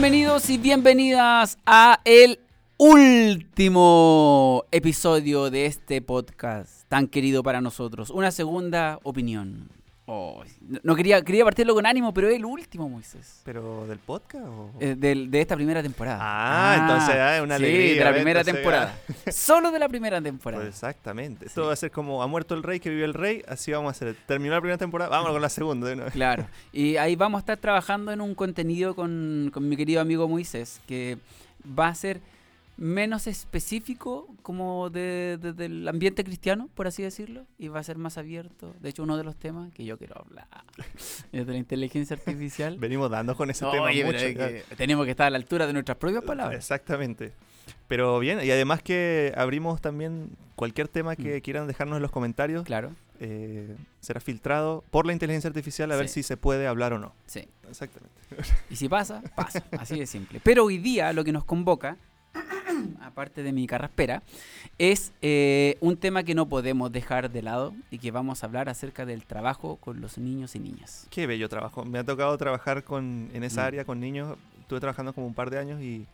Bienvenidos y bienvenidas a el último episodio de este podcast tan querido para nosotros. Una segunda opinión. Oh, no quería, quería partirlo con ánimo, pero es el último, Moisés. ¿Pero del podcast o...? Eh, del- de esta primera temporada. Ah, entonces ah, es una sí, alegría. de la primera temporada. Solo de la primera temporada. Pues exactamente. Sí. Esto va a ser como ha muerto el rey, que vive el rey, así vamos a hacer. Terminó la primera temporada, vámonos con la segunda de una vez. Claro. Y ahí vamos a estar trabajando en un contenido con, con mi querido amigo Moisés, que va a ser menos específico como de, de- del ambiente cristiano, por así decirlo, y va a ser más abierto. De hecho, uno de los temas que yo quiero hablar es de la inteligencia artificial. Venimos dando con ese tema Oye, mucho. es ya. que tenemos que estar a la altura de nuestras propias palabras. Exactamente. Pero bien, y además que abrimos también cualquier tema que Mm. quieran dejarnos en los comentarios, Claro, eh, será filtrado por la inteligencia artificial a ver si se puede hablar o no. sí. Exactamente. Y si pasa, pasa. Así de simple. Pero hoy día lo que nos convoca, aparte de mi carraspera, es eh, un tema que no podemos dejar de lado y que vamos a hablar acerca del trabajo con los niños y niñas. Qué bello trabajo. Me ha tocado trabajar con, en esa Mm. área con niños. Estuve trabajando como un par de años y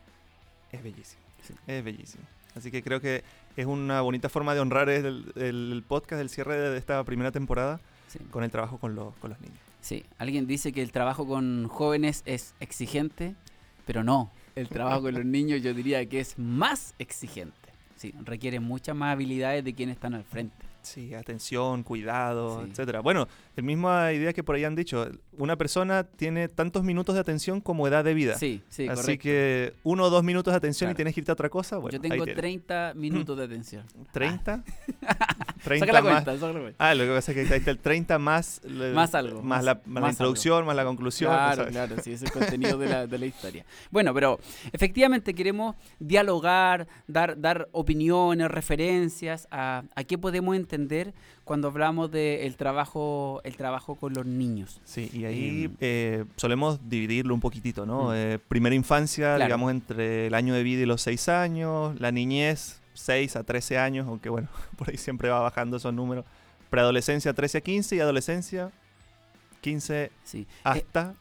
es bellísimo. Sí. Es bellísimo. Así que creo que es una bonita forma de honrar el, podcast, el cierre de esta primera temporada Sí. con el trabajo con los, con los niños. Sí, alguien dice que el trabajo con jóvenes es exigente, pero no. El trabajo con los niños yo diría que es más exigente. Sí, requiere muchas más habilidades de quienes están al frente. Sí, atención, cuidado, Sí. etcétera. Bueno, la misma idea que por ahí han dicho. Una persona tiene tantos minutos de atención como edad de vida. Sí, sí, Así correcto. que uno o dos minutos de atención Claro. y tienes que irte a otra cosa. Bueno, yo ahí tengo tienes. 30 minutos de atención. ¿30? Saca 30 la más. cuenta, saca la cuenta. Ah, lo que pasa es que ahí está el 30 más... le- Más algo, Más, más- la, más la introducción, más la conclusión. Claro, ¿sabes? claro, sí, es el contenido de la, de la historia. Bueno, pero efectivamente queremos dialogar, dar, dar opiniones, referencias a, a qué podemos entender cuando hablamos del trabajo, el trabajo con los niños. Sí, y ahí Em. eh, solemos dividirlo un poquitito, ¿no? Mm. Eh, primera infancia, Claro. digamos, entre el año de vida y los 6 años, la niñez, 6 a 13 años, aunque bueno, por ahí siempre va bajando esos números. Preadolescencia, 13 a 15 y adolescencia, 15 Sí. Eh, hasta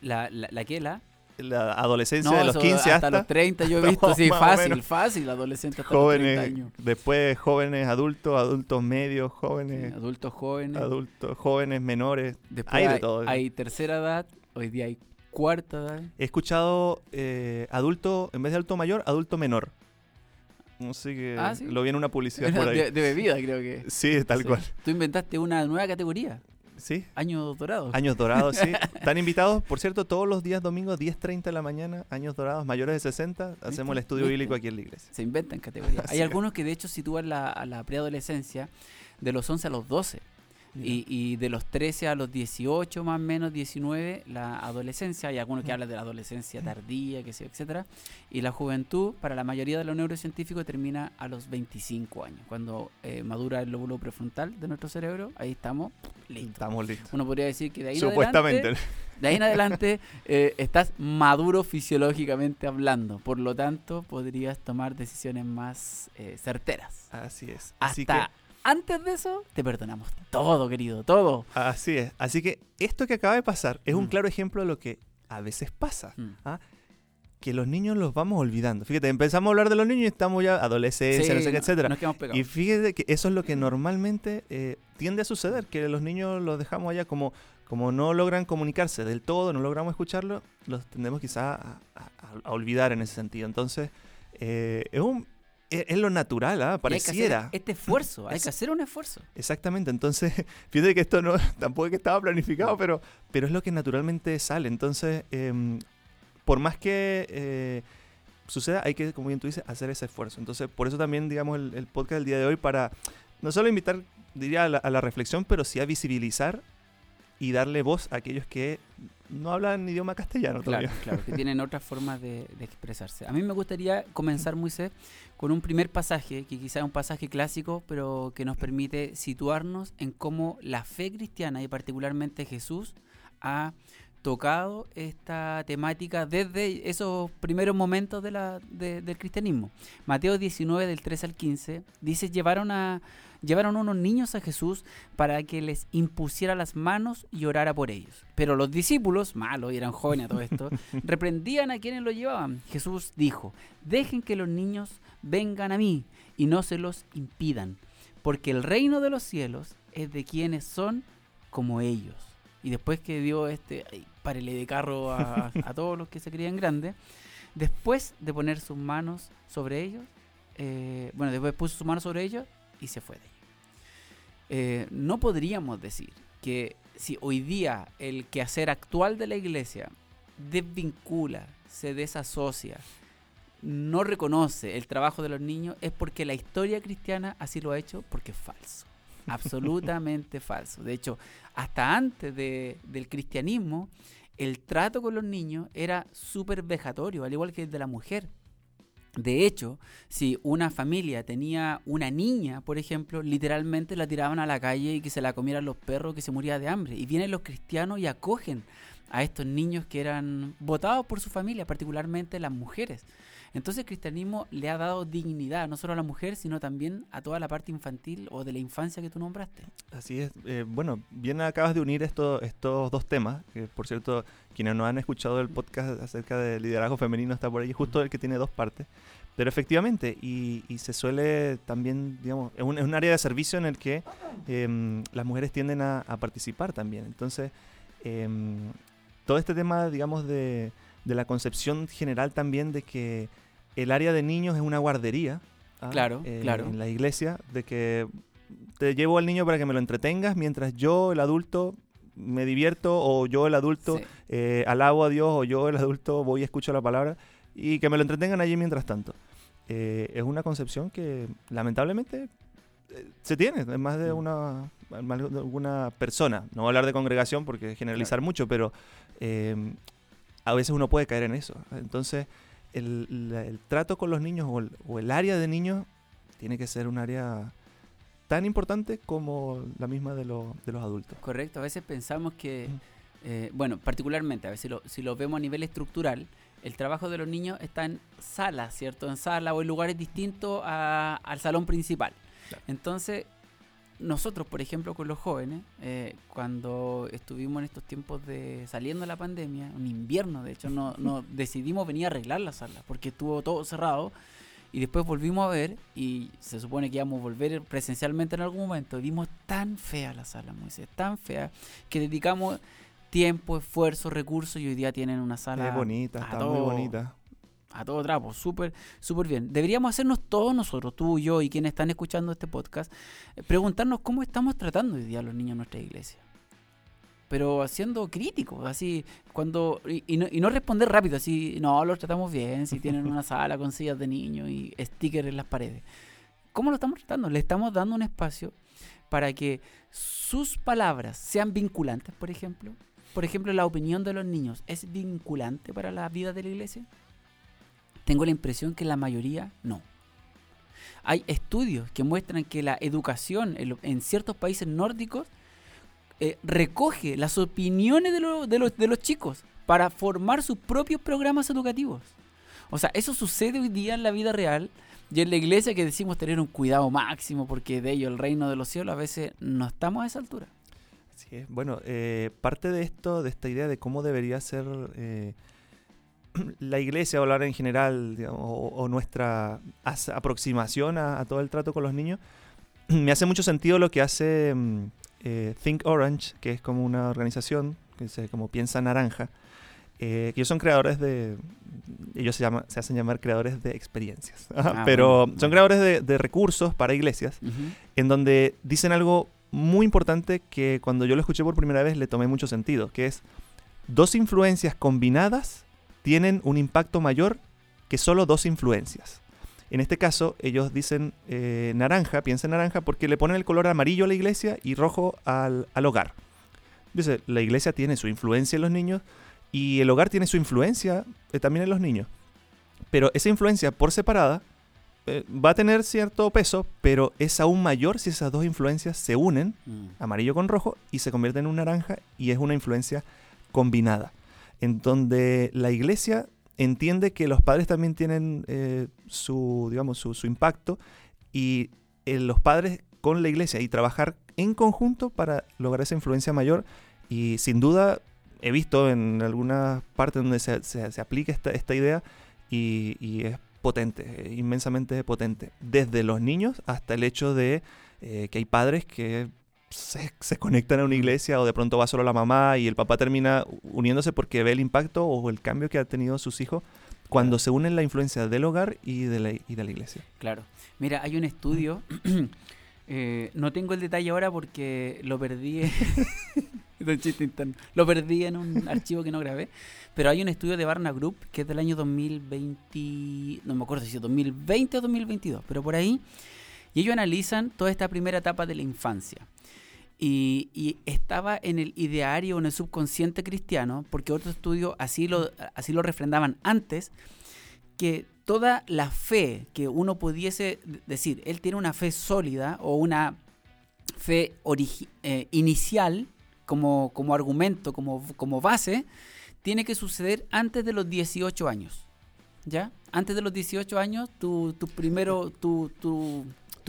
la, la, la que la. la adolescencia No, de los eso 15 hasta, hasta, los 30 yo he No, visto, sí, más o fácil, fácil, adolescente hasta los 30 jóvenes, años. después jóvenes adultos, adultos medios, Sí, jóvenes, adultos jóvenes. adultos jóvenes, menores. Después hay hay, de todo. hay tercera edad, hoy día hay cuarta edad. He escuchado eh, adulto, en vez de adulto mayor, adulto menor. No sé que Ah, ¿sí? lo vi en una publicidad por ahí. De, de bebida, creo que. Sí, tal Sí. cual. Tú inventaste una nueva categoría, Sí, años dorados. años dorados, sí. Están invitados, por cierto, todos los días domingos, 10.30 de la mañana, años dorados, mayores de 60, hacemos el estudio ¿Viste? bíblico aquí en la iglesia. Se inventan categorías. Así Hay algunos que de hecho sitúan la, a la preadolescencia de los 11 a los 12. Y, y de los 13 a los 18, más o menos 19, la adolescencia. Hay algunos que hablan de la adolescencia tardía, que sé, etcétera. Y la juventud, para la mayoría de los neurocientíficos, termina a los 25 años. Cuando eh, madura el lóbulo prefrontal de nuestro cerebro, ahí estamos listos. Estamos listos. Uno podría decir que de ahí en Supuestamente. adelante, de ahí en adelante eh, estás maduro fisiológicamente hablando. Por lo tanto, podrías tomar decisiones más eh, certeras. Así es. Así Hasta que, antes de eso, te perdonamos todo, querido, todo. así es. Así que esto que acaba de pasar es un Mm. claro ejemplo de lo que a veces pasa. Mm. Que los niños los vamos olvidando. Fíjate, empezamos a hablar de los niños y estamos ya adolescencia, sé qué, no- etcétera. Nos quedamos pegados. Y fíjate que eso es lo que normalmente eh, tiende a suceder, que los niños los dejamos allá como, como no logran comunicarse del todo, no logramos escucharlo, los tendemos quizá a, a- a olvidar en ese sentido. Entonces, eh, es, un, es, es lo natural, ¿ah? Y hay que hacer pareciera. este esfuerzo, hay Es- que hacer un esfuerzo. Exactamente, entonces, fíjate que esto no tampoco es que estaba planificado, pero, pero es lo que naturalmente sale. Entonces, em, por más que eh, suceda, hay que, como bien tú dices, hacer ese esfuerzo. Entonces, por eso también, digamos, el, el podcast del día de hoy para no solo invitar, diría, a la, a la reflexión, pero sí a visibilizar y darle voz a aquellos que no hablan idioma castellano Claro, todavía. claro, que tienen otras formas de, de expresarse. A mí me gustaría comenzar, Moisés, con un primer pasaje, que quizá es un pasaje clásico, pero que nos permite situarnos en cómo la fe cristiana y particularmente Jesús ha tocado esta temática desde esos primeros momentos de la, de- del cristianismo. Mateo 19, del 3 al 15, dice, llevaron, a, llevaron unos niños a Jesús para que les impusiera las manos y orara por ellos. Pero los discípulos, malos y eran jóvenes a todo esto, reprendían a quienes lo llevaban. Jesús dijo, dejen que los niños vengan a mí y no se los impidan, porque el reino de los cielos es de quienes son como ellos. Y después que dio este ay, párele de carro a, a todos los que se creían grandes, después de poner sus manos sobre ellos, eh, bueno, después puso sus manos sobre ellos y se fue de ellos. Eh, no podríamos decir que si hoy día el quehacer actual de la iglesia desvincula, se desasocia, no reconoce el trabajo de los niños, es porque la historia cristiana así lo ha hecho, porque es falso. Absolutamente falso. De hecho, hasta antes de- del cristianismo, el trato con los niños era súper vejatorio, al igual que el de la mujer. De hecho, si una familia tenía una niña, por ejemplo, literalmente la tiraban a la calle y que se la comieran los perros, que se moría de hambre. Y vienen los cristianos y acogen a estos niños que eran votados por su familia, particularmente las mujeres. Entonces el cristianismo le ha dado dignidad no solo a la mujer, sino también a toda la parte infantil o de la infancia que tú nombraste. Así es. Eh, bueno, bien acabas de unir esto- estos dos temas, que por cierto, quienes no han escuchado el podcast acerca del liderazgo femenino está por ahí, justo el que tiene dos partes. Pero efectivamente, y, se suele también, digamos, es un, es un área de servicio en el que em, las mujeres tienden a, a participar también. Entonces, em, todo este tema, digamos, de, de la concepción general también de que el área de niños es una guardería. ¿ah? Claro, Eh, claro. En la iglesia, de que te llevo al niño para que me lo entretengas mientras yo, el adulto, me divierto o yo, el adulto, Sí. eh, alabo a Dios o yo, el adulto, voy y escucho la palabra y que me lo entretengan allí mientras tanto. Eh, es una concepción que lamentablemente eh, se tiene en más de Mm. una, más de alguna persona. No voy a hablar de congregación porque generalizar mucho, pero a veces uno puede caer en eso. Entonces, el, trato con los niños o el, o el área de niños tiene que ser un área tan importante como la misma de, lo- de los adultos. Correcto, a veces pensamos que, eh, bueno, particularmente, a veces lo- si lo vemos a nivel estructural, el trabajo de los niños está en salas, ¿cierto? En sala o en lugares distintos a- al salón principal. Claro. Entonces, nosotros, por ejemplo, con los jóvenes, eh, cuando estuvimos en estos tiempos de saliendo de la pandemia, un invierno, de hecho, no, no decidimos venir a arreglar la sala porque estuvo todo cerrado. Y después volvimos a ver, y se supone que íbamos a volver presencialmente en algún momento. y Vimos tan fea la sala, Moisés, tan fea, que dedicamos tiempo, esfuerzo, recursos y hoy día tienen una sala es bonita, está todo- muy bonita. A todo trapo, súper, súper bien. Deberíamos hacernos todos nosotros, tú, yo y quienes están escuchando este podcast, eh, preguntarnos cómo estamos tratando hoy día a los niños en nuestra iglesia. Pero siendo críticos, así, cuando. Y, y no, y no responder rápido, así, no, los tratamos bien, si tienen una sala con sillas de niños y stickers en las paredes. ¿Cómo lo estamos tratando? Le estamos dando un espacio para que sus palabras sean vinculantes, por ejemplo. Por ejemplo, la opinión de los niños es vinculante para la vida de la iglesia. Tengo la impresión que la mayoría no. Hay estudios que muestran que la educación en, ciertos países nórdicos eh, recoge las opiniones de, de los, de los chicos para formar sus propios programas educativos. O sea, eso sucede hoy día en la vida real y en la iglesia que decimos tener un cuidado máximo porque de ello el reino de los cielos a veces no estamos a esa altura. Bueno, eh, parte de esto, de esta idea de cómo debería ser eh, la iglesia o hablar en general, digamos, o, o nuestra aproximación a, a todo el trato con los niños, me hace mucho sentido lo que hace mm, eh, Think Orange, que es como una organización que se como piensa naranja, eh, que ellos son creadores de, ellos se, llama- se hacen llamar creadores de experiencias, Ah, pero bueno. son creadores de- de recursos para iglesias en donde dicen algo muy importante que cuando yo lo escuché por primera vez le tomé mucho sentido, que es dos influencias combinadas tienen un impacto mayor que solo dos influencias. En este caso, ellos dicen eh, naranja, piensen naranja, porque le ponen el color amarillo a la iglesia y rojo al, al hogar. Dice, la iglesia tiene su influencia en los niños y el hogar tiene su influencia eh, también en los niños. Pero esa influencia por separada eh, va a tener cierto peso, pero es aún mayor si esas dos influencias se unen, Mm. amarillo con rojo, y se convierten en un naranja y es una influencia combinada. En donde la iglesia entiende que los padres también tienen eh, su, digamos, su, impacto y eh, los padres con la iglesia y trabajar en conjunto para lograr esa influencia mayor y sin duda he visto en algunas partes donde se, se- se aplica esta, esta idea y, y es potente, eh, inmensamente potente. Desde los niños hasta el hecho de que hay padres que se, se conectan a una iglesia o de pronto va solo la mamá y el papá termina uniéndose porque ve el impacto o el cambio que han tenido sus hijos cuando se unen la influencia del hogar y de la, y de la iglesia. Claro. Mira, hay un estudio. eh, no tengo el detalle ahora porque lo perdí. Lo perdí en un archivo que no grabé. Pero hay un estudio de Barna Group que es del año 2020. No me acuerdo si es 2020 o 2022, pero por ahí. Y ellos analizan toda esta primera etapa de la infancia. Y, estaba en el ideario, en el subconsciente cristiano, porque otros estudios así lo, así lo refrendaban antes, que toda la fe que uno pudiese decir, él tiene una fe sólida o una fe eh, inicial como, como argumento, como, como base, tiene que suceder antes de los 18 años. ¿Ya? Antes de los 18 años, tu, tu primero, tu, tu,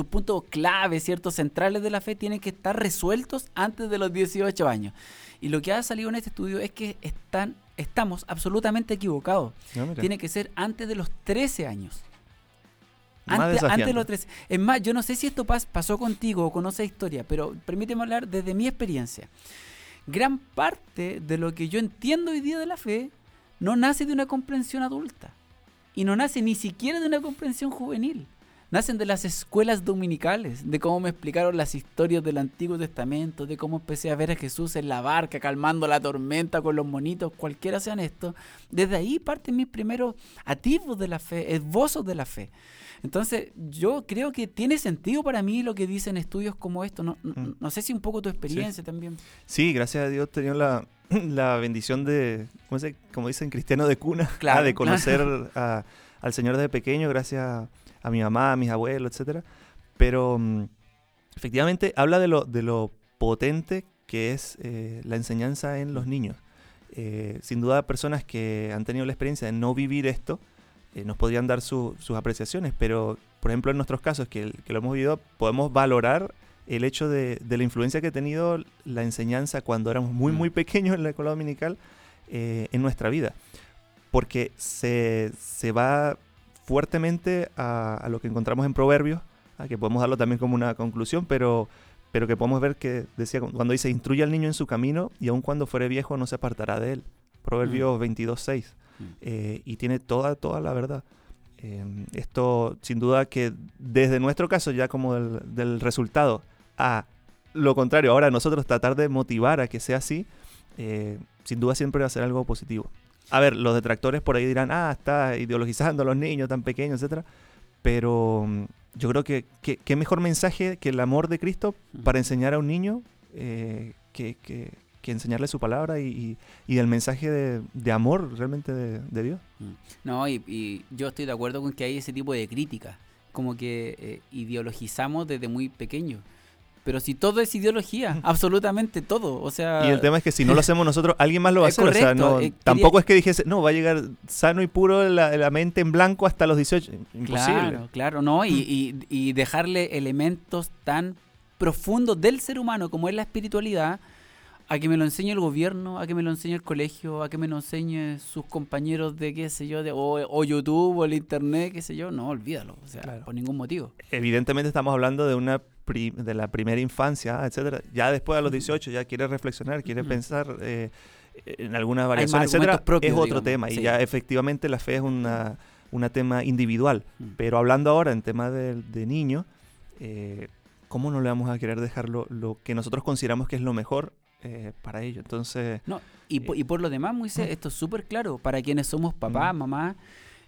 puntos clave, ciertos centrales de la fe tienen que estar resueltos antes de los 18 años. Y lo que ha salido en este estudio es que están, estamos absolutamente equivocados. ¿no? Mira. Tiene que ser antes de los 13 años. Antes, antes de los 13. Es más, yo no sé si esto pas- pasó contigo o conoces historia, pero permíteme hablar desde mi experiencia. Gran parte de lo que yo entiendo hoy día de la fe no nace de una comprensión adulta. Y no nace ni siquiera de una comprensión juvenil. Nacen de las escuelas dominicales, de cómo me explicaron las historias del Antiguo Testamento, de cómo empecé a ver a Jesús en la barca calmando la tormenta con los monitos, cualquiera sean estos. Desde ahí parten mis primeros atisbos de la fe, esbozos de la fe. Entonces, yo creo que tiene sentido para mí lo que dicen estudios como estos. No, no- Mm. no sé si un poco tu experiencia también. Sí, gracias a Dios he tenido la, la bendición de, ¿cómo, se- como dicen, cristiano de cuna, Claro. ah, de conocer a- al Señor desde pequeño, gracias a, a mi mamá, a mis abuelos, etcétera. Pero mm, efectivamente habla de lo, de lo potente que es eh, la enseñanza en los niños. Eh, sin duda, personas que han tenido la experiencia de no vivir esto eh, nos podrían dar su- sus apreciaciones, pero por ejemplo en nuestros casos que, que lo hemos vivido, podemos valorar el hecho de, de la influencia que ha tenido la enseñanza cuando éramos muy, Mm. muy pequeños en la escuela dominical eh, en nuestra vida. Porque se, se va fuertemente a, a lo que encontramos en Proverbios, a que podemos darlo también como una conclusión, pero, pero que podemos ver que decía cuando dice, instruye al niño en su camino y aun cuando fuere viejo no se apartará de él. Proverbios 22.6. Mm. Eh, y tiene toda, toda la verdad. Eh, esto, sin duda que desde nuestro caso, ya como del, del resultado, a lo contrario, ahora nosotros tratar de motivar a que sea así, eh, sin duda siempre va a ser algo positivo. A ver, los detractores por ahí dirán, ah, está ideologizando a los niños tan pequeños, etcétera. Pero mm, yo creo que que- qué mejor mensaje que el amor de Cristo para enseñar a un niño eh, que, que- que enseñarle su palabra y, y- y el mensaje de, de amor realmente de, de Dios. No, y, y yo estoy de acuerdo con que hay ese tipo de crítica, como que eh, ideologizamos desde muy pequeño. Pero si todo es ideología, absolutamente todo. O sea, Y el tema es que si no lo hacemos nosotros, alguien más lo va a hacer. o sea, no- eh, quería- tampoco es que dijese, no, va a llegar sano y puro la, la mente en blanco hasta los 18. Imposible. Claro, claro, ¿no? Y, y- y dejarle elementos tan profundos del ser humano como es la espiritualidad a que me lo enseñe el gobierno, a que me lo enseñe el colegio, a que me lo enseñe sus compañeros de qué sé yo, de, o, o YouTube o el internet, qué sé yo, no, olvídalo, o sea, Claro. por ningún motivo. Evidentemente estamos hablando de una de la primera infancia, etcétera. Ya después a los 18 ya quiere reflexionar, quiere pensar eh, en alguna más variación, etcétera. propios, es otro digamos, tema. sí. Y ya efectivamente la fe es una, una tema individual. Pero hablando ahora en tema de, de niños, eh, ¿cómo no le vamos a querer dejar lo, lo que nosotros consideramos que es lo mejor eh, para ellos? Entonces, No, y, po- y por lo demás, Moisés, esto es súper claro para quienes somos papás, Mm. mamás.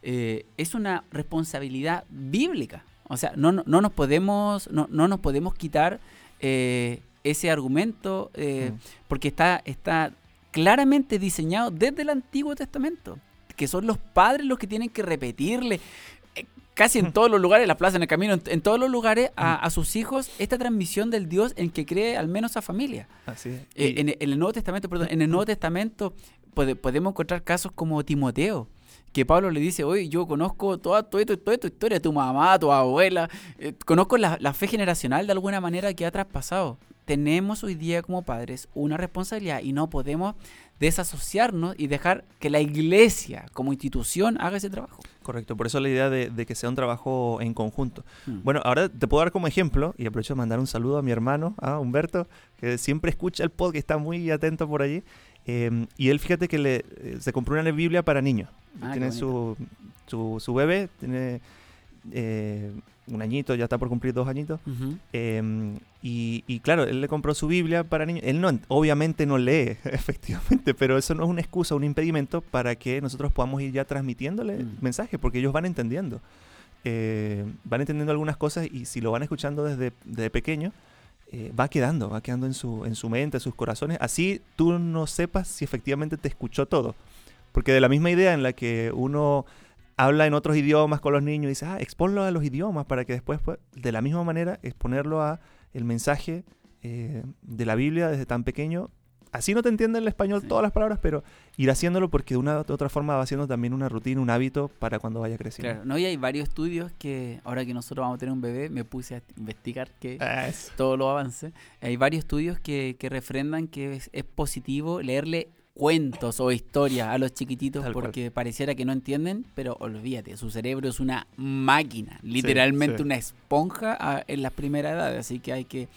eh, es una responsabilidad bíblica. O sea, no, no, nos, podemos, no, no nos podemos quitar eh, ese argumento eh, mm. porque está, está claramente diseñado desde el Antiguo Testamento, que son los padres los que tienen que repetirle casi en todos los lugares, en la plaza, en el camino, en, todos los lugares, a, sus hijos esta transmisión del Dios en que cree al menos a familia. Así es. Eh, en, el Nuevo Testamento, perdón, en el Nuevo Testamento podemos encontrar casos como Timoteo, que Pablo le dice, oye, yo conozco toda, toda, toda, tu historia, tu mamá, tu abuela, eh, conozco la, la, fe generacional de alguna manera que ha traspasado. Tenemos hoy día como padres una responsabilidad y no podemos desasociarnos y dejar que la iglesia como institución haga ese trabajo. Correcto, por eso la idea de, que sea un trabajo en conjunto. Hmm. Bueno, ahora te puedo dar como ejemplo, y aprovecho de mandar un saludo a mi hermano, a Humberto, que siempre escucha el podcast, está muy atento por allí. Em, y él, fíjate que le, eh, se compró una Biblia para niños. Ah, tiene su, su, su, bebé, tiene eh, un añito, ya está por cumplir dos añitos. Em, y, claro, él le compró su Biblia para niños. Él no, obviamente no lee, efectivamente, pero eso no es una excusa, un impedimento para que nosotros podamos ir ya transmitiéndole mm. mensajes, porque ellos van entendiendo. Eh, van entendiendo algunas cosas y si lo van escuchando desde, desde pequeño, eh, va quedando, va quedando en su, en su mente, en sus corazones. Así tú no sepas si efectivamente te escuchó todo. Porque de la misma idea en la que uno habla en otros idiomas con los niños y dice, ah, exponlo a los idiomas para que después, de la misma manera, exponerlo a el mensaje eh, de la Biblia desde tan pequeño. Así no te entienden el español todas las palabras, pero ir haciendo porque de una u otra forma va siendo también una rutina, un hábito para cuando vaya creciendo. Claro, no, y hay varios estudios que ahora que nosotros vamos a tener un bebé, me puse a investigar que todo lo avance. Hay varios estudios que, que refrendan que es positivo leerle cuentos o historias a los chiquititos porque pareciera que no entienden, pero olvídate, su cerebro es una máquina, literalmente una esponja en las primeras edades, así que hay que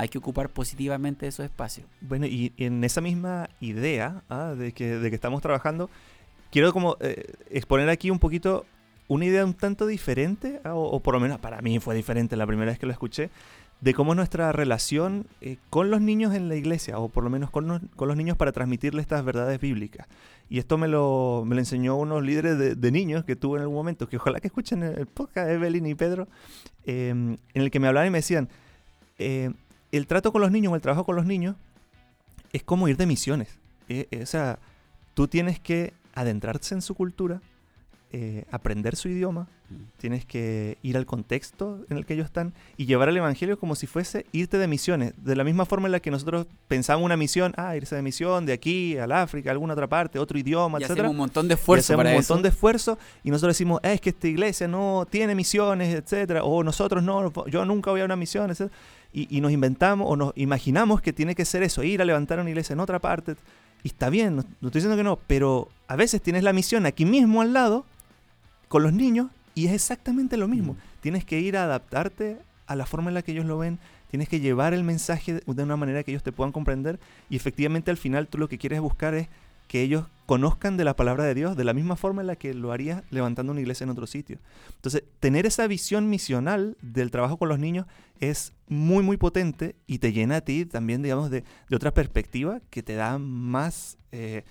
hay que ocupar positivamente esos espacios. Bueno, y en esa misma idea ah, de, que, de que estamos trabajando, quiero como eh, exponer aquí un poquito una idea un tanto diferente, ah, o, por lo menos para mí fue diferente la primera vez que lo escuché, de cómo nuestra relación eh, con los niños en la iglesia, o por lo menos con, los niños para transmitirles estas verdades bíblicas. Y esto me lo, me lo enseñó unos líderes de, niños que tuve en algún momento, que ojalá que escuchen el podcast, Evelyn y Pedro, em, en el que me hablaban y me decían, eh, el trato con los niños o el trabajo con los niños es como ir de misiones. Eh, o sea, tú tienes que adentrarse en su cultura, eh, aprender su idioma, mm. tienes que ir al contexto en el que ellos están y llevar el Evangelio como si fuese irte de misiones. De la misma forma en la que nosotros pensamos una misión, ah, irse de misión de aquí al África, alguna otra parte, otro idioma, y etcétera. un montón de esfuerzo un montón de esfuerzo y nosotros decimos, ah, es que esta iglesia no tiene misiones, etcétera, o nosotros no, yo nunca voy a una misión, etcétera. Y, nos inventamos o nos imaginamos que tiene que ser eso, ir a levantar una iglesia en otra parte. Y está bien, no estoy diciendo que no, pero a veces tienes la misión aquí mismo al lado con los niños y es exactamente lo mismo. Mm. Tienes que ir a adaptarte a la forma en la que ellos lo ven, tienes que llevar el mensaje de una manera que ellos te puedan comprender y efectivamente al final tú lo que quieres buscar es que ellos conozcan de la palabra de Dios de la misma forma en la que lo harías levantando una iglesia en otro sitio. Entonces, tener esa visión misional del trabajo con los niños es muy, muy potente y te llena a ti también, digamos, de, otra perspectiva que te da más, eh,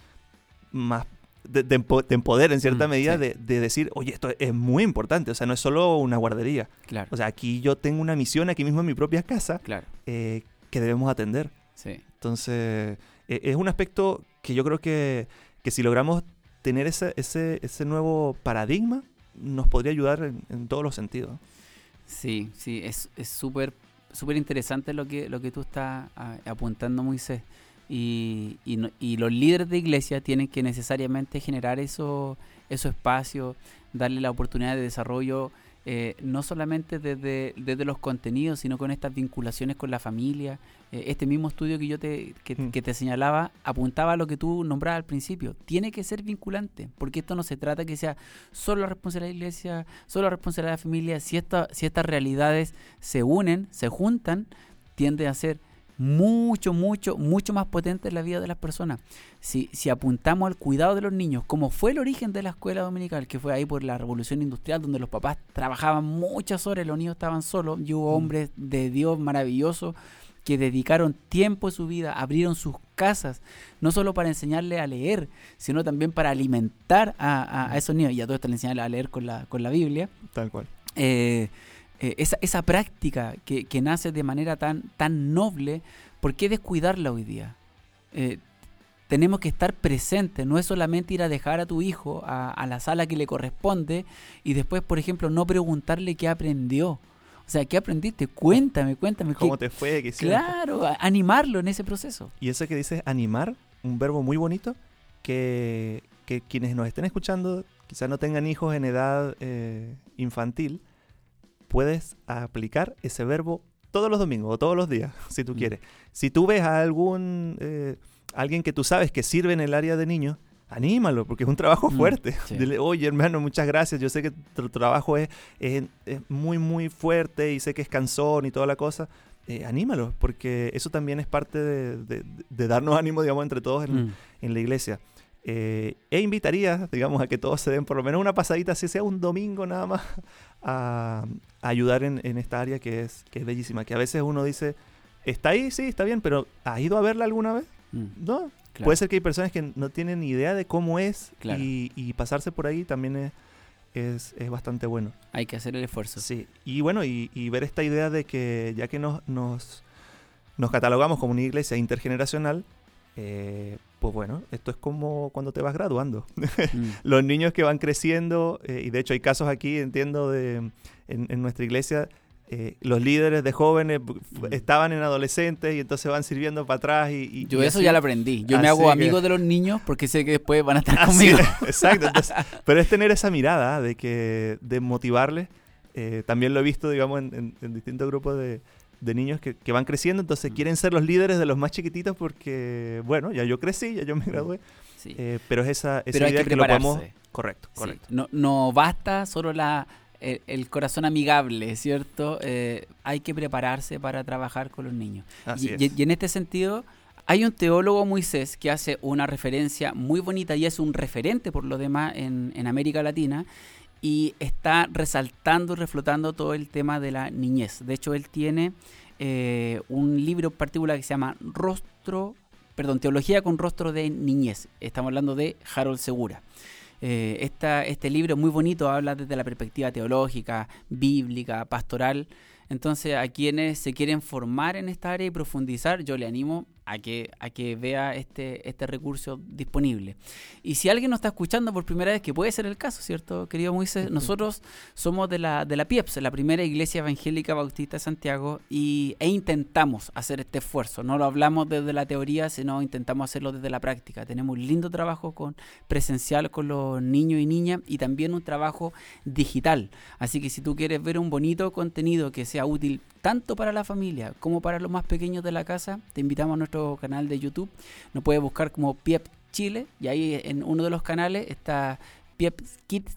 más de, de, en cierta mm, medida de, decir, oye, esto es muy importante, o sea, no es solo una guardería. Claro. O sea, aquí yo tengo una misión, aquí mismo en mi propia casa, claro. Eh, que debemos atender. Sí. Entonces, e, es un aspecto que yo creo que, que si logramos tener ese, ese, ese nuevo paradigma, nos podría ayudar en, todos los sentidos. Sí, sí, es súper súper interesante lo que, lo que tú estás apuntando, Moisés. Y, y, los líderes de iglesia tienen que necesariamente generar esos eso espacios, darle la oportunidad de desarrollo, eh, no solamente desde, desde, los contenidos, sino con estas vinculaciones con la familia. Eh, este mismo estudio que yo te, mm. que, te señalaba apuntaba a lo que tú nombrabas al principio. Tiene que ser vinculante, porque esto no se trata que sea solo la responsabilidad de la iglesia, solo la responsabilidad de la familia. Si, esta, si estas realidades se unen, se juntan, tiende a ser mucho, mucho, mucho más potente en la vida de las personas. Si, si apuntamos al cuidado de los niños, como fue el origen de la escuela dominical, que fue ahí por la revolución industrial, donde los papás trabajaban muchas horas y los niños estaban solos, y hubo mm. hombres de Dios maravillosos que dedicaron tiempo de su vida, abrieron sus casas, no solo para enseñarle a leer, sino también para alimentar a, esos niños, y a todos están enseñarle a leer con la, con la Biblia. Tal cual. Eh, eh, esa, esa, práctica que, que, nace de manera tan, tan noble, ¿por qué descuidarla hoy día? Eh, tenemos que estar presentes, no es solamente ir a dejar a tu hijo a, la sala que le corresponde y después, por ejemplo, no preguntarle qué aprendió. O sea, ¿qué aprendiste? Cuéntame, cuéntame. ¿Cómo te fue? ¿Qué claro, animarlo en ese proceso. Y eso que dices animar, un verbo muy bonito, que, que quienes nos estén escuchando, quizás no tengan hijos en edad eh, infantil, puedes aplicar ese verbo todos los domingos o todos los días, si tú mm. quieres. Si tú ves a algún eh, alguien que tú sabes que sirve en el área de niños, anímalo, porque es un trabajo mm, fuerte. Dile, oye hermano, muchas gracias, yo sé que tu trabajo es, es, muy, muy fuerte y sé que es cansón y toda la cosa. Eh, anímalo, porque eso también es parte de, darnos ánimo, digamos, entre todos en, mm. en la iglesia. Eh, e invitaría, digamos, a que todos se den por lo menos una pasadita, si sea un domingo nada más, a, ayudar en, esta área que es, que es bellísima. Que a veces uno dice, está ahí, sí, está bien, pero ¿has ido a verla alguna vez? Mm. No. Puede ser que hay personas que no tienen ni idea de cómo es y, pasarse por ahí también es, es, bastante bueno. Hay que hacer el esfuerzo. Sí. Y bueno, y, ver esta idea de que ya que nos, nos, nos catalogamos como una iglesia intergeneracional, eh, pues bueno, esto es como cuando te vas graduando. Mm. Los niños que van creciendo, eh, y de hecho hay casos aquí, entiendo, de, en, nuestra iglesia, eh, los líderes de jóvenes mm. estaban en adolescentes y entonces van sirviendo para atrás. Y, Yo eso ya lo aprendí. Yo me hago amigo de los niños porque sé que después van a estar conmigo. exacto. pero es tener esa mirada de que de motivarles. Eh, también lo he visto, digamos, en distintos grupos de, de niños que, van creciendo, entonces quieren ser los líderes de los más chiquititos porque, bueno, ya yo crecí, ya yo me gradué. Eh, pero es esa, esa idea que, lo podemos... Correcto, correcto. No, no basta solo la, el, corazón amigable, ¿cierto? Eh, hay que prepararse para trabajar con los niños. y, y, en este sentido, hay un teólogo, Moisés, que hace una referencia muy bonita y es un referente por lo demás en, en América Latina y está resaltando y reflotando todo el tema de la niñez. De hecho, él tiene eh, un libro particular que se llama Rostro, perdón, Teología con Rostro de Niñez. Estamos hablando de Harold Segura. Eh, este libro es muy bonito, habla desde la perspectiva teológica, bíblica, pastoral. Entonces, a quienes se quieren formar en esta área y profundizar, yo le animo a que, a que vea este, este recurso disponible. Y si alguien nos está escuchando por primera vez, que puede ser el caso, ¿cierto, querido Moisés? Nosotros somos de la, de la PIEPS, la primera iglesia evangélica bautista de Santiago, y, e intentamos hacer este esfuerzo. No lo hablamos desde la teoría, sino intentamos hacerlo desde la práctica. Tenemos un lindo trabajo con, presencial con los niños y niñas y también un trabajo digital. Así que si tú quieres ver un bonito contenido que sea útil tanto para la familia como para los más pequeños de la casa, te invitamos a nuestro canal de YouTube. Nos puedes buscar como Piep Chile y ahí en uno de los canales está Piep Kids.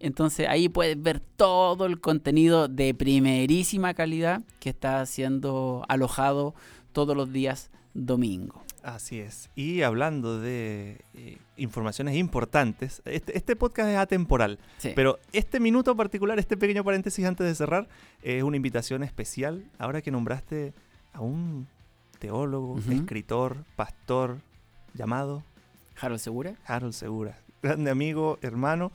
Entonces ahí puedes ver todo el contenido de primerísima calidad que está siendo alojado todos los días domingo. Así es. Y hablando de eh, informaciones importantes, este, este, podcast es atemporal, pero este minuto particular, este pequeño paréntesis antes de cerrar, es una invitación especial. Ahora que nombraste a un teólogo, escritor, pastor, llamado... Harold Segura. Harold Segura, grande amigo, hermano.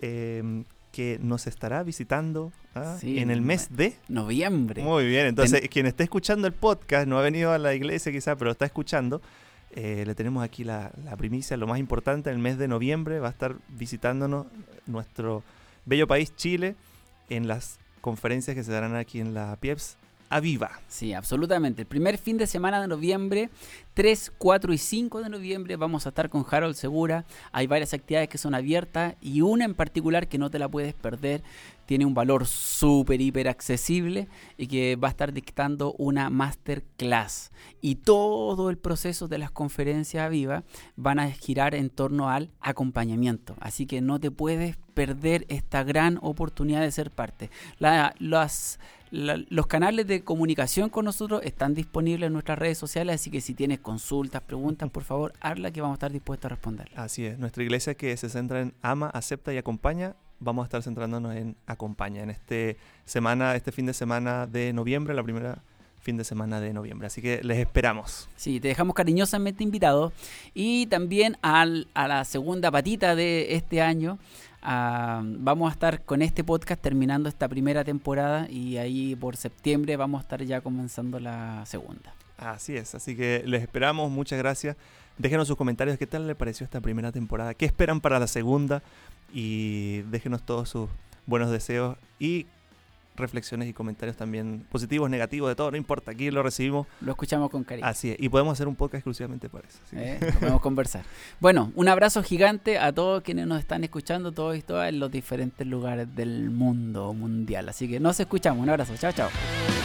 Em, que nos estará visitando ¿ah? en el mes de noviembre. Muy bien, entonces quien esté escuchando el podcast, no ha venido a la iglesia quizá, pero está escuchando, eh, le tenemos aquí la, la, primicia, lo más importante, en el mes de noviembre va a estar visitándonos nuestro bello país Chile en las conferencias que se darán aquí en la PIEPS Aviva. Sí, absolutamente. El primer fin de semana de noviembre, 3, 4 y 5 de noviembre, vamos a estar con Harold Segura. Hay varias actividades que son abiertas y una en particular que no te la puedes perder. Tiene un valor súper, hiper accesible y que va a estar dictando una masterclass. Y todo el proceso de las conferencias Aviva van a girar en torno al acompañamiento. Así que no te puedes perder esta gran oportunidad de ser parte. las los canales de comunicación con nosotros están disponibles en nuestras redes sociales, así que si tienes consultas, preguntas, por favor, hazla que vamos a estar dispuestos a responder. Así es, nuestra iglesia que se centra en ama, acepta y acompaña, vamos a estar centrándonos en acompaña. En este semana, este fin de semana de noviembre, la primera fin de semana de noviembre. Así que les esperamos. Sí, te dejamos cariñosamente invitados. Y también al, a la segunda patita de este año. ah, vamos a estar con este podcast terminando esta primera temporada y ahí por septiembre vamos a estar ya comenzando la segunda. Así es, así que les esperamos, muchas gracias. Déjenos sus comentarios, qué tal les pareció esta primera temporada, qué esperan para la segunda y déjenos todos sus buenos deseos y reflexiones y comentarios también positivos, negativos, de todo, no importa, aquí lo recibimos. Lo escuchamos con cariño. Así es, y podemos hacer un podcast exclusivamente para eso. ¿eh? Podemos conversar. Bueno, un abrazo gigante a todos quienes nos están escuchando, todos y todas en los diferentes lugares del mundo mundial. Así que nos escuchamos. Un abrazo. Chao, chao.